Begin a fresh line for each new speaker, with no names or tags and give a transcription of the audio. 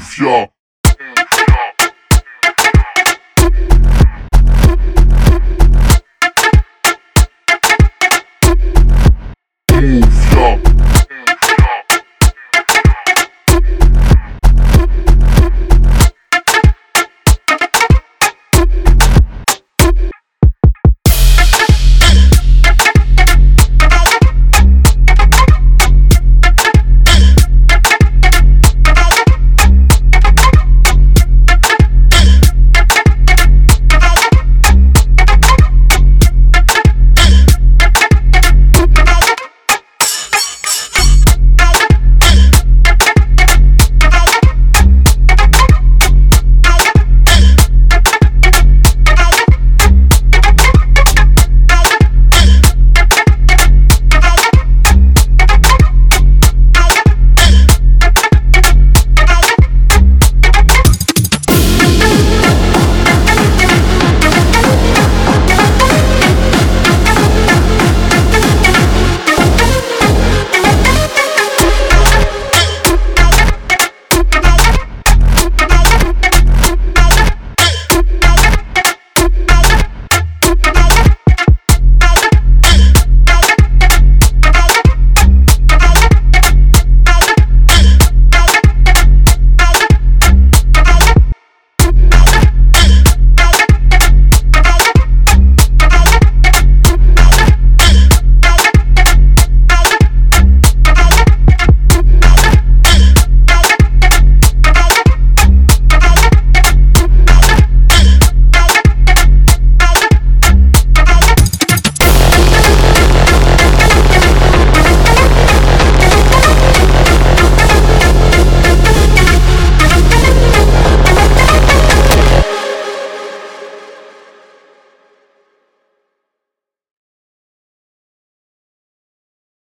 Yeah. Kufia.